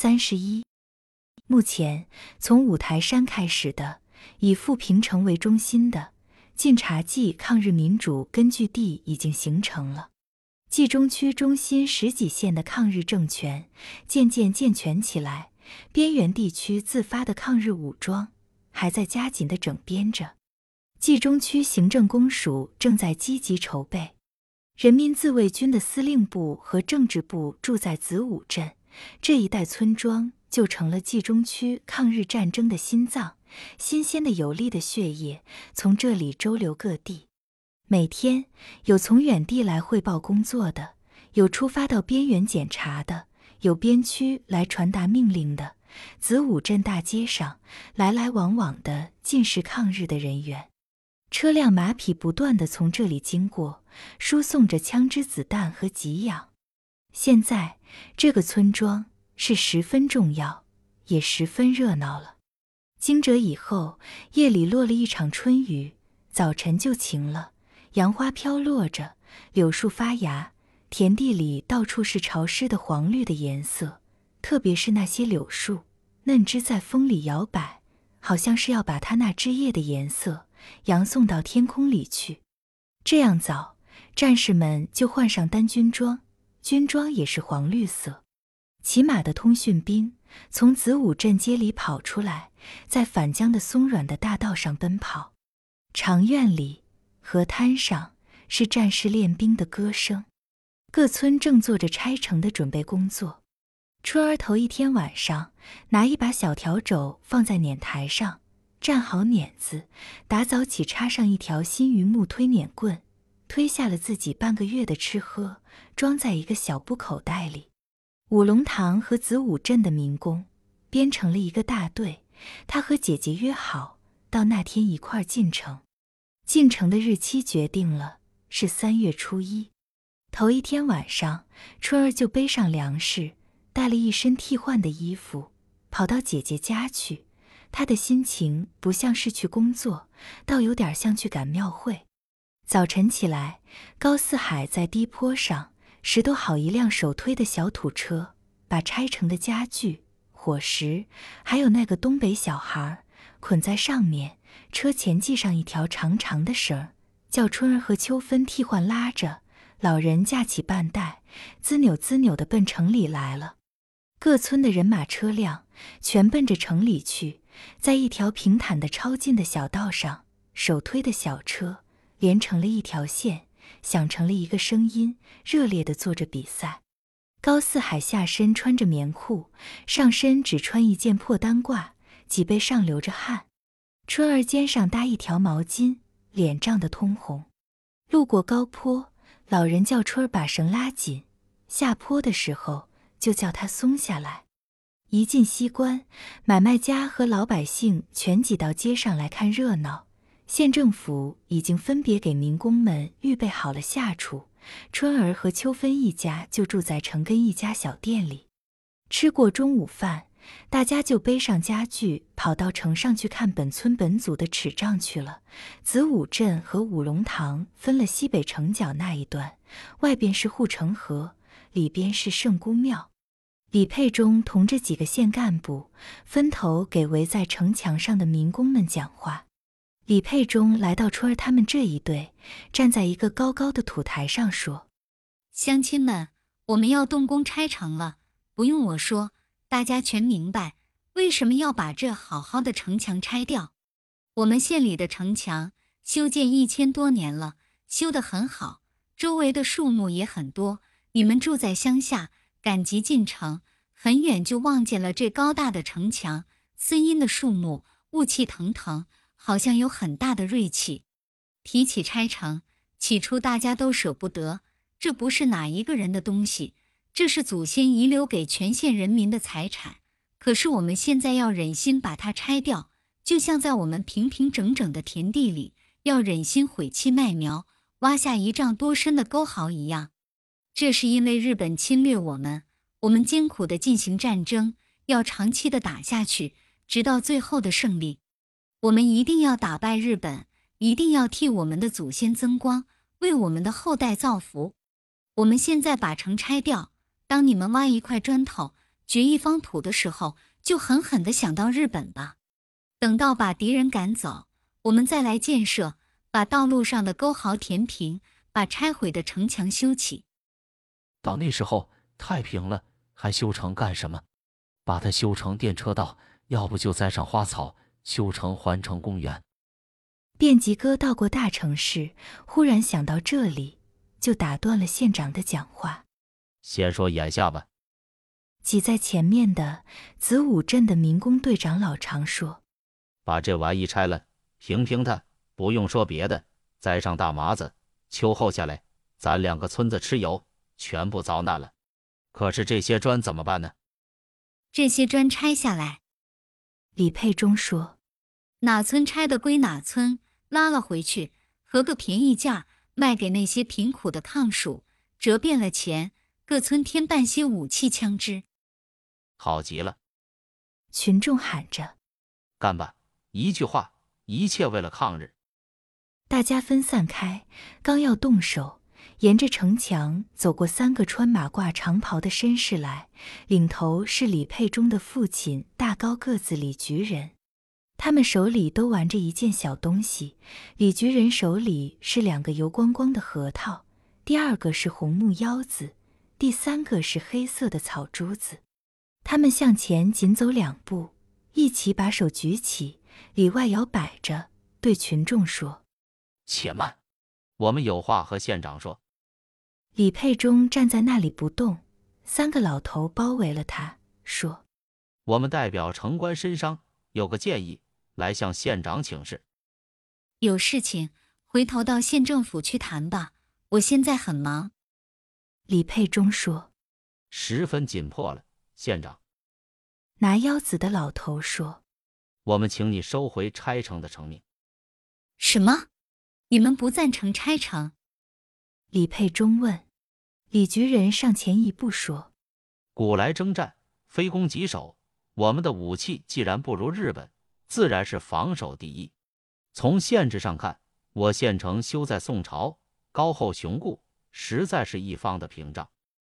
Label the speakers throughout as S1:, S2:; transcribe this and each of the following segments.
S1: 三十一。目前，从五台山开始的，以富平城为中心的晋察冀抗日民主根据地已经形成了。冀中区中心十几县的抗日政权渐渐健全起来，边缘地区自发的抗日武装还在加紧的整编着。冀中区行政公署正在积极筹备。人民自卫军的司令部和政治部住在子午镇这一带村庄，就成了冀中区抗日战争的心脏。新鲜的有力的血液从这里周流各地。每天有从远地来汇报工作的，有出发到边缘检查的，有边区来传达命令的。子午镇大街上来来往往的尽是抗日的人员，车辆马匹不断的从这里经过，输送着枪支子弹和给养。现在这个村庄是十分重要，也十分热闹了。惊蛰以后，夜里落了一场春雨，早晨就晴了。杨花飘落着，柳树发芽，田地里到处是潮湿的黄绿的颜色。特别是那些柳树，嫩枝在风里摇摆，好像是要把它那枝叶的颜色扬送到天空里去。这样早，战士们就换上单军装，军装也是黄绿色。骑马的通讯兵从子午镇街里跑出来，在反江的松软的大道上奔跑。长院里。河滩上是战士练兵的歌声，各村正做着拆城的准备工作。春儿头一天晚上，拿一把小笤帚放在碾台上，站好碾子，打早起插上一条新榆木推碾棍，推下了自己半个月的吃喝，装在一个小布口袋里。五龙堂和子午镇的民工编成了一个大队，他和姐姐约好，到那天一块进城。进城的日期决定了，是三月初一。头一天晚上，春儿就背上粮食，带了一身替换的衣服，跑到姐姐家去。她的心情不像是去工作，倒有点像去赶庙会。早晨起来，高四海在低坡上拾掇好一辆手推的小土车，把拆成的家具、伙食，还有那个东北小孩捆在上面。车前系上一条长长的绳，叫春儿和秋芬替换拉着。老人架起半袋，滋扭滋扭的奔城里来了。各村的人马车辆全奔着城里去，在一条平坦的超近的小道上，手推的小车连成了一条线，响成了一个声音，热烈的做着比赛。高四海下身穿着棉裤，上身只穿一件破单褂，脊背上流着汗。春儿肩上搭一条毛巾，脸涨得通红。路过高坡，老人叫春儿把绳拉紧；下坡的时候，就叫他松下来。一进西关，买卖家和老百姓全挤到街上来看热闹。县政府已经分别给民工们预备好了下厨，春儿和秋芬一家就住在城根一家小店里。吃过中午饭。大家就背上家具，跑到城上去看本村本组的尺账去了。子午镇和五龙塘分了西北城角那一段，外边是护城河，里边是圣姑庙。李佩忠同着几个县干部分头给围在城墙上的民工们讲话。李佩忠来到春儿他们这一队，站在一个高高的土台上说：“
S2: 乡亲们，我们要动工拆城了，不用我说。”大家全明白为什么要把这好好的城墙拆掉。我们县里的城墙修建一千多年了，修得很好，周围的树木也很多。你们住在乡下，赶集进城，很远就望见了这高大的城墙，森阴的树木，雾气腾腾，好像有很大的锐气。提起拆城，起初大家都舍不得，这不是哪一个人的东西。这是祖先遗留给全县人民的财产，可是我们现在要忍心把它拆掉，就像在我们平平整整的田地里要忍心毁弃麦苗，挖下一丈多深的沟壕一样。这是因为日本侵略我们，我们艰苦的进行战争，要长期的打下去，直到最后的胜利。我们一定要打败日本，一定要替我们的祖先增光，为我们的后代造福。我们现在把城拆掉。当你们挖一块砖头，掘一方土的时候，就狠狠的想到日本吧。等到把敌人赶走，我们再来建设，把道路上的沟壕填平，把拆毁的城墙修起。
S3: 到那时候太平了，还修城干什么？把它修成电车道，要不就栽上花草，修成环城公园。
S1: 便吉哥到过大城市，忽然想到这里，就打断了县长的讲话。
S3: 先说眼下吧。
S1: 挤在前面的子午镇的民工队长老常说：“
S3: 把这玩意拆了，平平它，不用说别的，栽上大麻子，秋后下来，咱两个村子吃油，全部遭难了。可是这些砖怎么办呢？
S2: 这些砖拆下来。”
S1: 李佩忠说：“
S2: 哪村拆的归哪村。”拉了回去，合个便宜价卖给那些贫苦的抗蜀，折变了钱，各村添办些武器枪支。
S3: 好极了！
S1: 群众喊着：“
S3: 干吧！”一句话，一切为了抗日。
S1: 大家分散开，刚要动手，沿着城墙走过三个穿马褂长袍的绅士来，领头是李佩忠的父亲，大高个子李局人。他们手里都玩着一件小东西，李局人手里是两个油光光的核桃，第二个是红木腰子，第三个是黑色的草珠子。他们向前紧走两步，一起把手举起，里外摇摆着，对群众说：“
S3: 且慢，我们有话和县长说。”
S1: 李佩忠站在那里不动，三个老头包围了他，说：“
S3: 我们代表城关绅商，有个建议。”来向县长请示，
S2: 有事情回头到县政府去谈吧。我现在很忙。
S1: 李佩忠说：“
S3: 十分紧迫了，县长。”
S1: 拿腰子的老头说：“
S3: 我们请你收回拆城的成命。”
S2: 什么？你们不赞成拆城？
S1: 李佩忠问。李局人上前一步说：“
S3: 古来征战，非攻即守。我们的武器既然不如日本。”自然是防守第一。从县制上看，我县城修在宋朝，高厚雄固，实在是一方的屏障。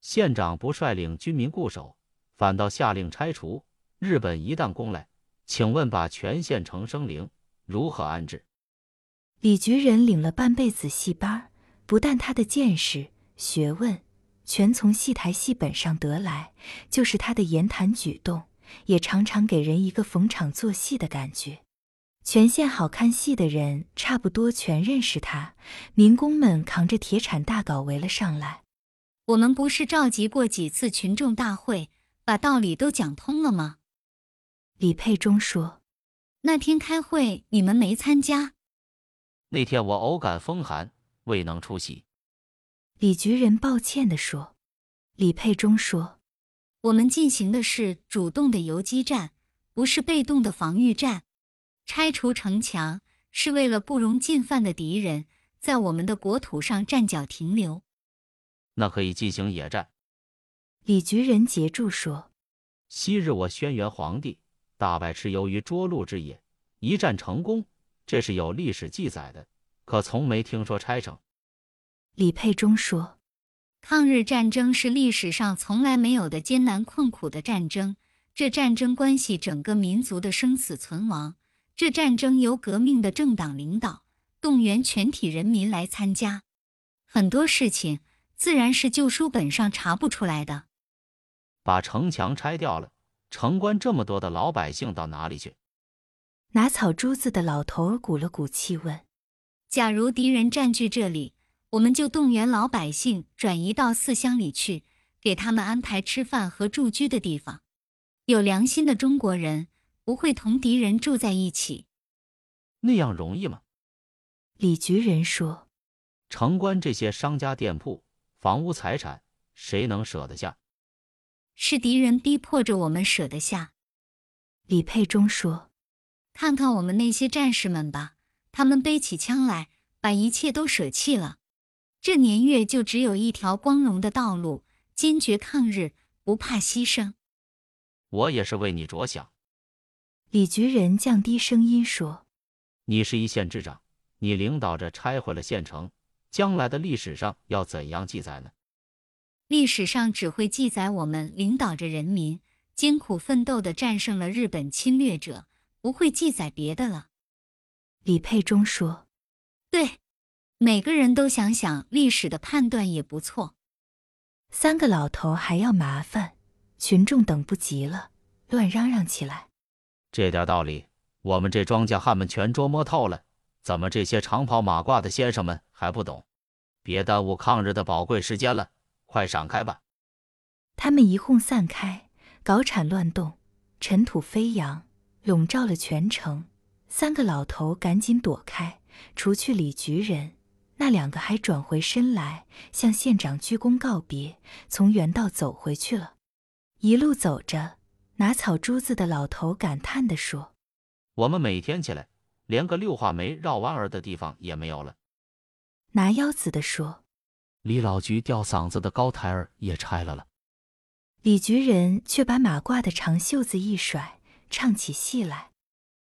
S3: 县长不率领军民固守，反倒下令拆除。日本一旦攻来，请问把全县城生灵，如何安置？
S1: 李局人领了半辈子戏班，不但他的见识、学问全从戏台戏本上得来，就是他的言谈举动。也常常给人一个逢场作戏的感觉。全县好看戏的人差不多全认识他。民工们扛着铁铲大镐围了上来。
S2: 我们不是召集过几次群众大会，把道理都讲通了吗？
S1: 李佩忠说：“
S2: 那天开会你们没参加。
S3: 那天我偶感风寒，未能出席。”
S1: 李局人抱歉地说。李佩忠说。
S2: 我们进行的是主动的游击战，不是被动的防御战。拆除城墙是为了不容进犯的敌人在我们的国土上站脚停留。
S3: 那可以进行野战。
S1: 李局人截住说：“
S3: 昔日我轩辕皇帝大败蚩尤于涿鹿之野，一战成功，这是有历史记载的，可从没听说拆城。”
S1: 李佩忠说。
S2: 抗日战争是历史上从来没有的艰难困苦的战争，这战争关系整个民族的生死存亡。这战争由革命的政党领导，动员全体人民来参加。很多事情自然是旧书本上查不出来的。
S3: 把城墙拆掉了，城关这么多的老百姓到哪里去？
S1: 拿草珠子的老头儿鼓了鼓气问：“
S2: 假如敌人占据这里？”我们就动员老百姓转移到四乡里去，给他们安排吃饭和住居的地方。有良心的中国人不会同敌人住在一起。
S3: 那样容易吗？
S1: 李局人说：“
S3: 城关这些商家店铺、房屋财产，谁能舍得下？
S2: 是敌人逼迫着我们舍得下。”
S1: 李佩忠说：“
S2: 看看我们那些战士们吧，他们背起枪来，把一切都舍弃了。”这年月就只有一条光荣的道路，坚决抗日，不怕牺牲。
S3: 我也是为你着想。
S1: 李局人降低声音说：“
S3: 你是一县之长，你领导着拆毁了县城，将来的历史上要怎样记载呢？
S2: 历史上只会记载我们领导着人民艰苦奋斗的战胜了日本侵略者，不会记载别的了。
S1: 李佩忠说：“
S2: 对，每个人都想想历史的判断也不错。”
S1: 三个老头还要麻烦，群众等不及了，乱嚷嚷起来。
S3: 这点道理，我们这庄稼汉们全捉摸透了，怎么这些长袍马褂的先生们还不懂？别耽误抗日的宝贵时间了，快闪开吧！
S1: 他们一哄散开，搞铲乱动，尘土飞扬，笼罩了全城。三个老头赶紧躲开，除去李局人，那两个还转回身来，向县长鞠躬告别，从原道走回去了。一路走着，拿草珠子的老头感叹地说：“
S3: 我们每天起来，连个六画眉绕弯儿的地方也没有了。”
S1: 拿腰子的说：“
S3: 李老菊吊嗓子的高台儿也拆了了。”
S1: 李局人却把马褂的长袖子一甩，唱起戏来。